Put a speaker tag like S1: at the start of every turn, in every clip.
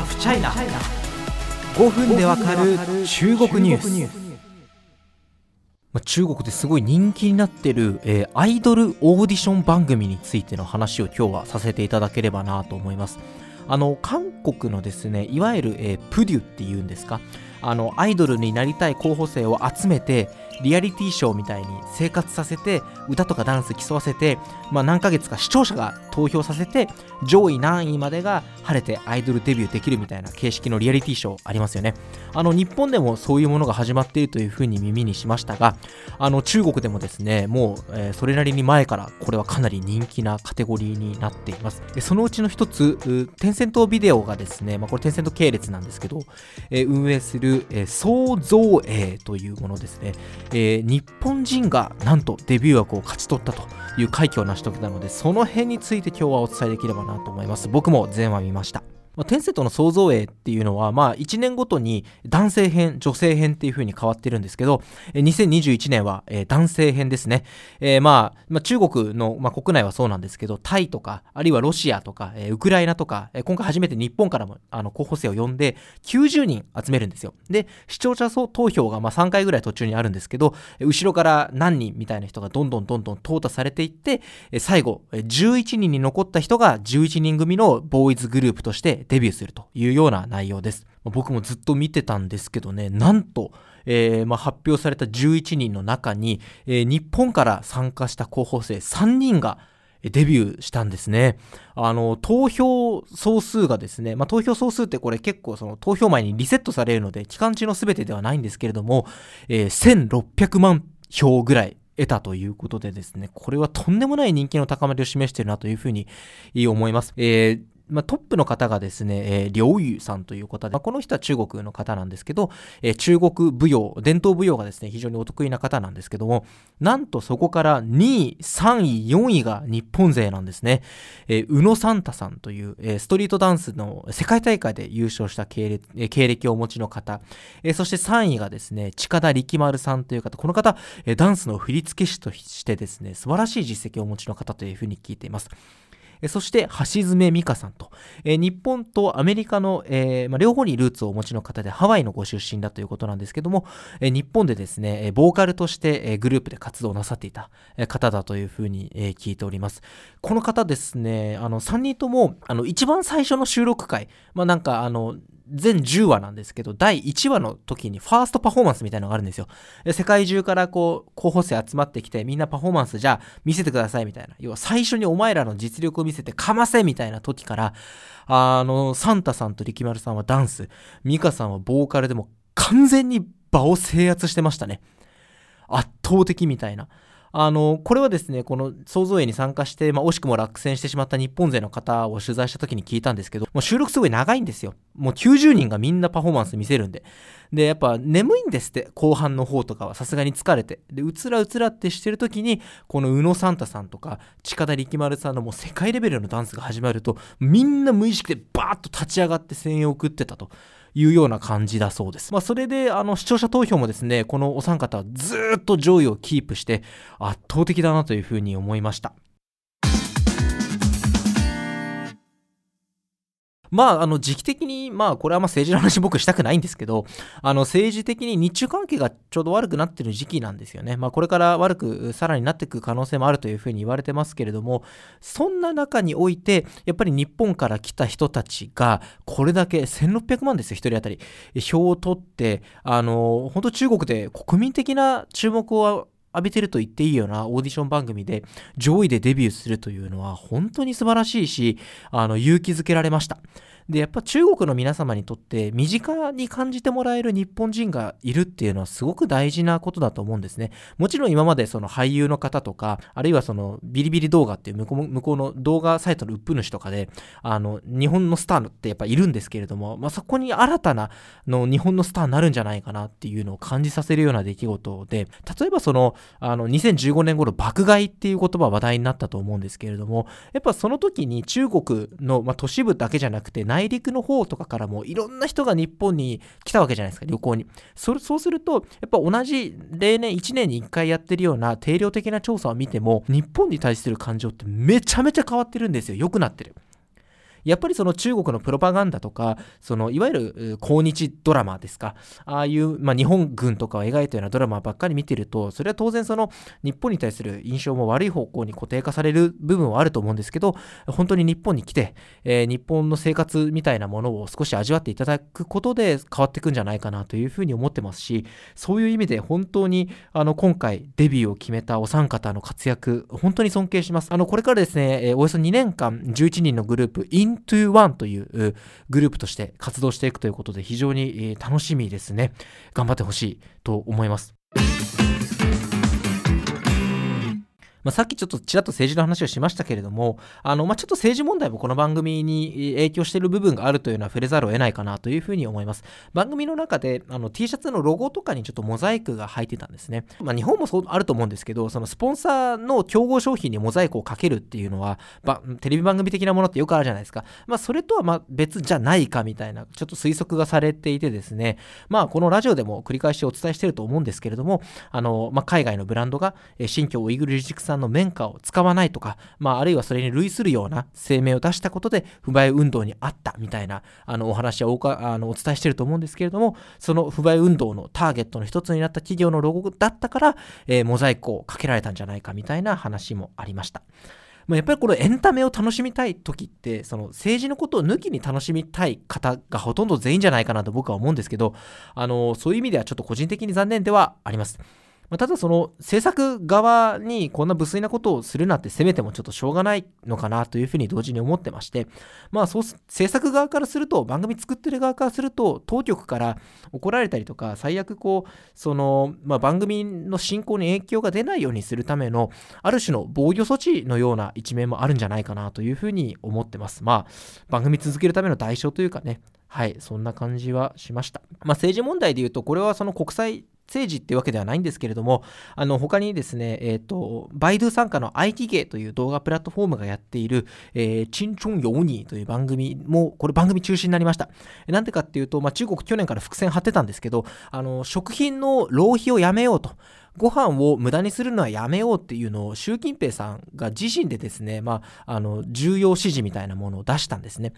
S1: ハフチャイナ5分でわかる中国ニュース。まあ、中国ですごい人気になってる、えー、アイドルオーディション番組についての話を今日はさせていただければなと思います。あの韓国のですねいわゆる、えー、プデュっていうんですか？あのアイドルになりたい候補生を集めてリアリティショーみたいに生活させて歌とかダンス競わせて、まあ、何ヶ月か視聴者が投票させて上位何位までが晴れてアイドルデビューできるみたいな形式のリアリティショーありますよね。あの日本でもそういうものが始まっているというふうに耳にしましたがあの中国でもですねもう、え、それなりに前からこれはかなり人気なカテゴリーになっています。そのうちの一つテンセントビデオがですね、まあ、これテンセント系列なんですけど、え、運営する、えー、創造営というものですね、えー、日本人がなんとデビュー枠を勝ち取ったという快挙を成し遂げたのでその辺について今日はお伝えできればなと思います。僕も全話見ました。まあ、テンセットの創造営っていうのは、まあ、1年ごとに男性編、女性編っていう風に変わってるんですけど、2021年は、えー、男性編ですね。えー、まあ、まあ、中国の、まあ、国内はそうなんですけど、タイとか、あるいはロシアとか、えー、ウクライナとか、え、今回初めて日本からもあの候補生を呼んで、90人集めるんですよ。で、視聴者投票がまあ3回ぐらい途中にあるんですけど、後ろから何人みたいな人がどんどんどんどん淘汰されていって、最後、11人に残った人が11人組のボーイズグループとしてデビューするというような内容です。僕もずっと見てたんですけどね、なんと、えー、まあ、発表された11人の中に、えー、日本から参加した候補生3人がデビューしたんですね。あの、投票総数がですね、まあ、投票総数ってこれ結構その投票前にリセットされるので、期間中の全てではないんですけれども、えー、1600万票ぐらい得たということでですね、これはとんでもない人気の高まりを示しているなというふうに思います。えーまあ、トップの方がですね、えー、劉裕さんという方で、まあ、この人は中国の方なんですけど、えー、中国舞踊、伝統舞踊がですね、非常にお得意な方なんですけども、なんとそこから2位、3位、4位が日本勢なんですね。えー、宇野サンタさんという、えー、ストリートダンスの世界大会で優勝した経歴,、えー、経歴をお持ちの方、えー、そして3位がですね、近田力丸さんという方、この方、えー、ダンスの振付師としてですね、素晴らしい実績をお持ちの方というふうに聞いています。そして橋爪美香さんと、え、日本とアメリカの、えまあ、両方にルーツをお持ちの方でハワイのご出身だということなんですけども、え、日本でですね、ボーカルとして、え、グループで活動なさっていた方だというふうに、え、聞いております。この方ですね、あの3人ともあの一番最初の収録回、まあなんかあの全10話なんですけど、第1話の時にファーストパフォーマンスみたいなのがあるんですよ。世界中からこう、候補生集まってきて、みんなパフォーマンスじゃあ見せてくださいみたいな。要は最初にお前らの実力を見せてかませみたいな時から、あの、サンタさんと力丸さんはダンス、ミカさんはボーカルでも完全に場を制圧してましたね。圧倒的みたいな。あの、これはですね、この創造園に参加して、まあ、惜しくも落選してしまった日本勢の方を取材した時に聞いたんですけど、もう収録すごい長いんですよ。もう90人がみんなパフォーマンス見せるんで。で、やっぱ眠いんですって、後半の方とかはさすがに疲れて。で、うつらうつらってしてる時に、この宇野サンタさんとか、近田力丸さんのもう世界レベルのダンスが始まると、みんな無意識でバーッと立ち上がって声援を送ってたと。いうような感じだそうです。まあ、それで、あの、視聴者投票もですね、このお三方はずっと上位をキープして圧倒的だなというふうに思いました。まあ、あの、時期的に、まあ、これはまあ政治の話僕したくないんですけど、あの、政治的に日中関係がちょうど悪くなってる時期なんですよね。まあ、これから悪くさらになっていく可能性もあるというふうに言われてますけれども、そんな中において、やっぱり日本から来た人たちが、これだけ1600万ですよ、1人当たり。票を取って、あの、本当中国で国民的な注目を浴びてると言っていいようなオーディション番組で上位でデビューするというのは本当に素晴らしいし、あの、勇気づけられました。で、やっぱ中国の皆様にとって身近に感じてもらえる日本人がいるっていうのはすごく大事なことだと思うんですね。もちろん今までその俳優の方とか、あるいはそのビリビリ動画っていう向こう向こうの動画サイトのウップ主とかで、あの、日本のスターってやっぱいるんですけれども、まあ、そこに新たなの日本のスターになるんじゃないかなっていうのを感じさせるような出来事で、例えばその、あの、2015年頃爆買いっていう言葉話題になったと思うんですけれども、やっぱその時に中国の、まあ、都市部だけじゃなくて内陸の方とかからもいろんな人が日本に来たわけじゃないですか、旅行に。そそうすると、やっぱ同じ例年1年に1回やってるような定量的な調査を見ても、日本に対する感情ってめちゃめちゃ変わってるんですよ。良くなってる。やっぱりその中国のプロパガンダとか、そのいわゆる抗日ドラマですか、ああいう、まあ、日本軍とかを描いたようなドラマばっかり見てると、それは当然その日本に対する印象も悪い方向に固定化される部分はあると思うんですけど、本当に日本に来て、えー、日本の生活みたいなものを少し味わっていただくことで変わっていくんじゃないかなというふうに思ってますし、そういう意味で本当にあの今回デビューを決めたお三方の活躍、本当に尊敬します。あのこれからですね、えー、およそ2年間11人のグループ Into One というグループとして活動していくということで非常に楽しみですね。頑張ってほしいと思います。まあ、さっきちょっとちらっと政治の話をしましたけれども、あのまあ、ちょっと政治問題もこの番組に影響している部分があるというのは触れざるを得ないかなというふうに思います。番組の中であの T シャツのロゴとかにちょっとモザイクが入ってたんですね。まあ、日本もそうあると思うんですけど、そのスポンサーの競合商品にモザイクをかけるっていうのは、ばテレビ番組的なものってよくあるじゃないですか。まあ、それとはま別じゃないかみたいな、ちょっと推測がされていてですね、まあ、このラジオでも繰り返しお伝えしていると思うんですけれども、あのま、海外のブランドが新疆ウイグル自治区産の綿花を使わないとか、まあ、あるいはそれに類するような声明を出したことで不買運動にあったみたいなあのお話はおかあのお伝えしていると思うんですけれどもその不買運動のターゲットの一つになった企業のロゴだったから、えー、モザイクをかけられたんじゃないかみたいな話もありました。やっぱりこのエンタメを楽しみたい時ってその政治のことを抜きに楽しみたい方がほとんど全員じゃないかなと僕は思うんですけどあのそういう意味ではちょっと個人的に残念ではあります。まあ、ただその制作側にこんな無粋なことをするなってせめてもちょっとしょうがないのかなというふうに同時に思ってまして、まあそう制作側からすると、番組作ってる側からすると、当局から怒られたりとか、最悪こう、その、まあ、番組の進行に影響が出ないようにするための、ある種の防御措置のような一面もあるんじゃないかなというふうに思ってます。まあ、番組続けるための代償というかね、はい、そんな感じはしました。まあ、政治問題で言うと、これはその国際政治ってわけではないんですけれども、あの他にですね、えっ、ー、と、バイドゥ参加の IT ゲーという動画プラットフォームがやっている、えー、チンチョンヨーニーという番組も、これ番組中止になりました。なんでかっていうと、まあ、中国去年から伏線張ってたんですけど、あの食品の浪費をやめようと。ご飯を無駄にするのはやめようっていうのを習近平さんが自身でですね、まあ、あの重要指示みたいなものを出したんですね。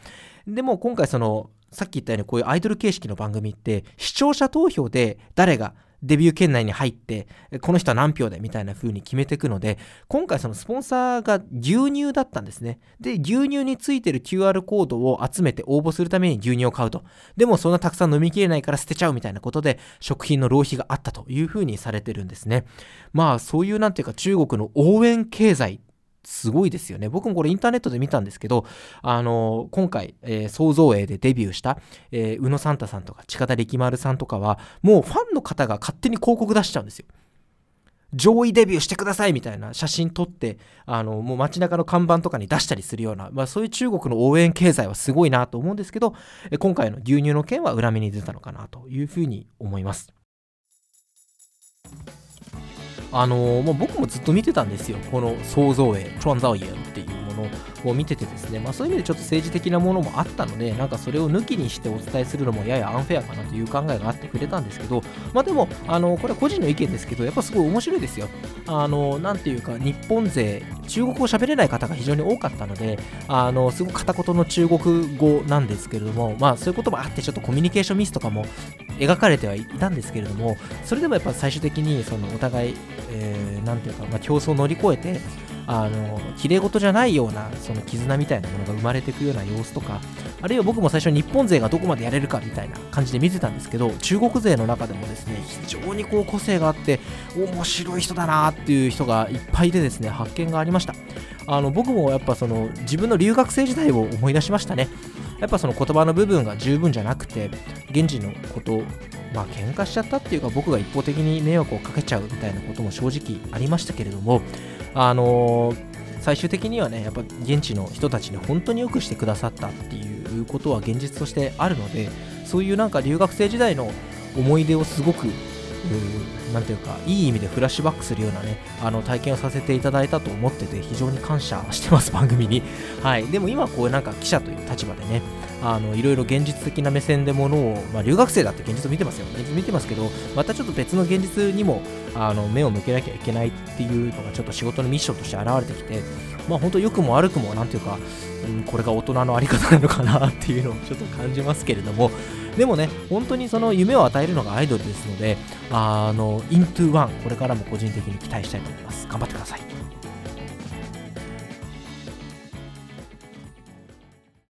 S1: でも今回そのさっき言ったようにこういうアイドル形式の番組って視聴者投票で誰がデビュー圏内に入って、この人は何票でみたいな風に決めていくので、今回そのスポンサーが牛乳だったんですね。で、牛乳についてる QR コードを集めて応募するために牛乳を買うと。でもそんなたくさん飲みきれないから捨てちゃうみたいなことで、食品の浪費があったという風にされてるんですね。まあそういうなんていうか中国の応援経済すごいですよね。僕もこれインターネットで見たんですけど、あの今回、えー、創造営でデビューした、えー、宇野サンタさんとか近田力丸さんとかは、もうファンの方が勝手に広告出しちゃうんですよ。上位デビューしてくださいみたいな写真撮って、あの、もう街中の看板とかに出したりするような、まあそういう中国の応援経済はすごいなと思うんですけど、今回の牛乳の件は裏目に出たのかなというふうに思います。あのー、もう僕もずっと見てたんですよ。この創造営、創造営っていうものを見ててですね、まあ、そういう意味でちょっと政治的なものもあったので、なんかそれを抜きにしてお伝えするのもややアンフェアかなという考えがあってくれたんですけど、まあでも、あのこれは個人の意見ですけど、やっぱすごい面白いですよ。あの、なんていうか、日本勢、中国語喋れない方が非常に多かったので、あの、すごく片言の中国語なんですけれども、まあそういうこともあって、ちょっとコミュニケーションミスとかも描かれてはいたんですけれども、それでもやっぱ最終的に、そのお互い、えー、ていうか、まあ、競争を乗り越えて、あの綺麗事じゃないようなその絆みたいなものが生まれていくような様子とかあるいは僕も最初日本勢がどこまでやれるかみたいな感じで見てたんですけど中国勢の中でもですね非常にこう個性があって面白い人だなっていう人がいっぱいでですね発見がありました。あの僕もやっぱその自分の留学生時代を思い出しましたね。やっぱその言葉の部分が十分じゃなくて現地のことまあ喧嘩しちゃったっていうか僕が一方的に迷惑をかけちゃうみたいなことも正直ありましたけれどもあのー、最終的にはねやっぱ現地の人たちに本当によくしてくださったっていうことは現実としてあるのでそういうなんか留学生時代の思い出をすごくなんていうかいい意味でフラッシュバックするようなねあの体験をさせていただいたと思ってて非常に感謝してます番組に。はい。でも今こうなんか記者という立場でねあのいろいろ現実的な目線でものを、まあ、留学生だって現実を見てますよ現実見てますけどまたちょっと別の現実にもあの目を向けなきゃいけないっていうのがちょっと仕事のミッションとして現れてきてまあ本当良くも悪くもなんていうか、うん、これが大人のあり方なのかなっていうのをちょっと感じますけれども。でもね本当にその夢を与えるのがアイドルですのであのイントゥワンこれからも個人的に期待したいと思います。頑張ってください。